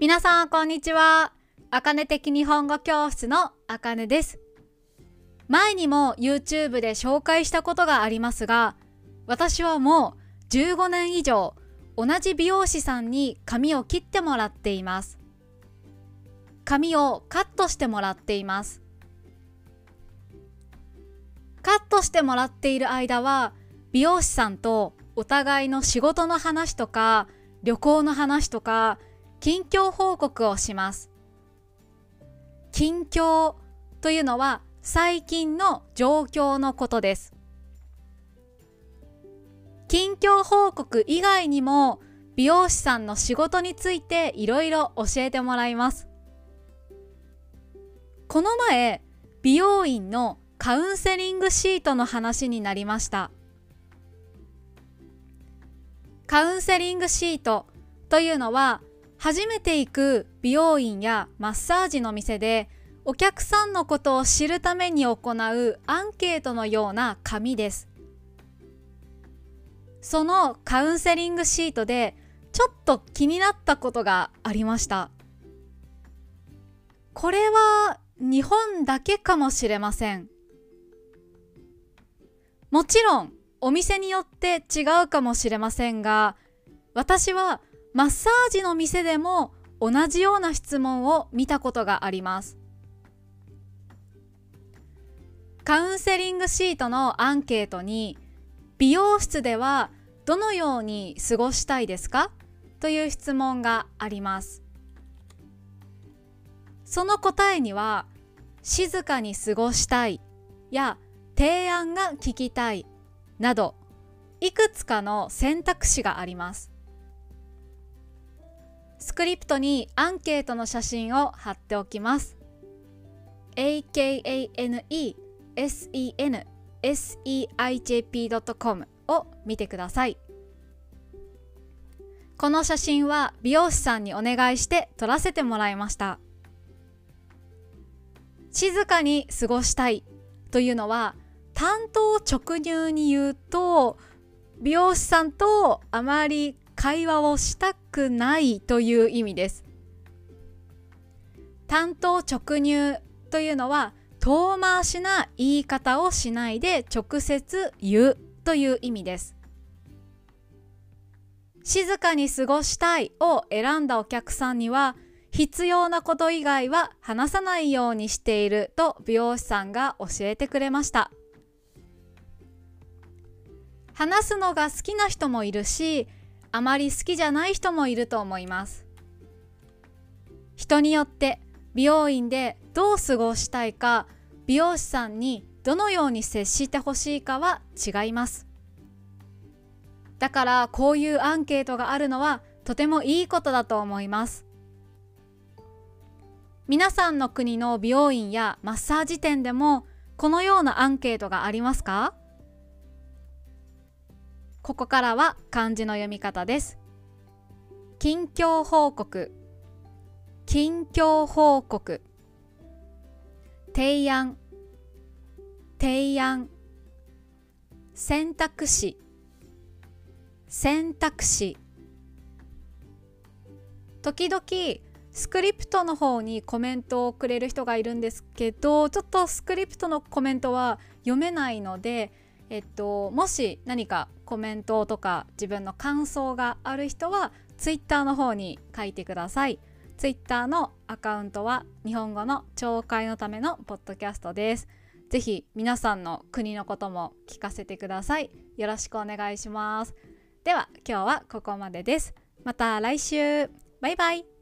皆さんこんにちは。あかね的日本語教室のあかねです。前にも YouTube で紹介したことがありますが、私はもう15年以上同じ美容師さんに髪を切ってもらっています。髪をカットしてもらっています。カットしてもらっている間は美容師さんとお互いの仕事の話とか旅行の話とか近況報告をします。近況というのは最近の状況のことです。近況報告以外にも美容師さんの仕事についていろいろ教えてもらいます。この前、美容院のカウンセリングシートの話になりました。カウンセリングシートというのは初めて行く美容院やマッサージの店でお客さんのことを知るために行うアンケートのような紙です。そのカウンセリングシートでちょっと気になったことがありました。これは日本だけかもしれません。もちろんお店によって違うかもしれませんが私はマッサージの店でも同じような質問を見たことがあります。カウンセリングシートのアンケートに美容室ではどのように過ごしたいですか？という質問があります。その答えには静かに過ごしたいや提案が聞きたいなどいくつかの選択肢があります。スクリプトにアンケートの写真を貼っておきます。akanesenseijp.com を見てください。この写真は美容師さんにお願いして撮らせてもらいました。静かに過ごしたいというのは担当直入に言うと美容師さんとあまり会話をしたくないという意味です。担当直入というのは遠回しな言い方をしないで直接言うという意味です。静かに過ごしたいを選んだお客さんには必要なこと以外は話さないようにしていると美容師さんが教えてくれました。話すのが好きな人もいるしあまり好きじゃない人もいると思います。人によって美容院でどう過ごしたいか美容師さんにどのように接してほしいかは違います。だからこういうアンケートがあるのはとてもいいことだと思います。皆さんの国の美容院やマッサージ店でもこのようなアンケートがありますか？ここからは漢字の読み方です。近況報告。近況報告。提案。提案。選択肢。選択肢。時々スクリプトの方にコメントをくれる人がいるんですけどちょっとスクリプトのコメントは読めないのでえっと、もし何かコメントとか自分の感想がある人は Twitter の方に書いてください。Twitter のアカウントは日本語の聴解のためのポッドキャストです。ぜひ皆さんの国のことも聞かせてください。よろしくお願いします。では今日はここまでです。また来週バイバイ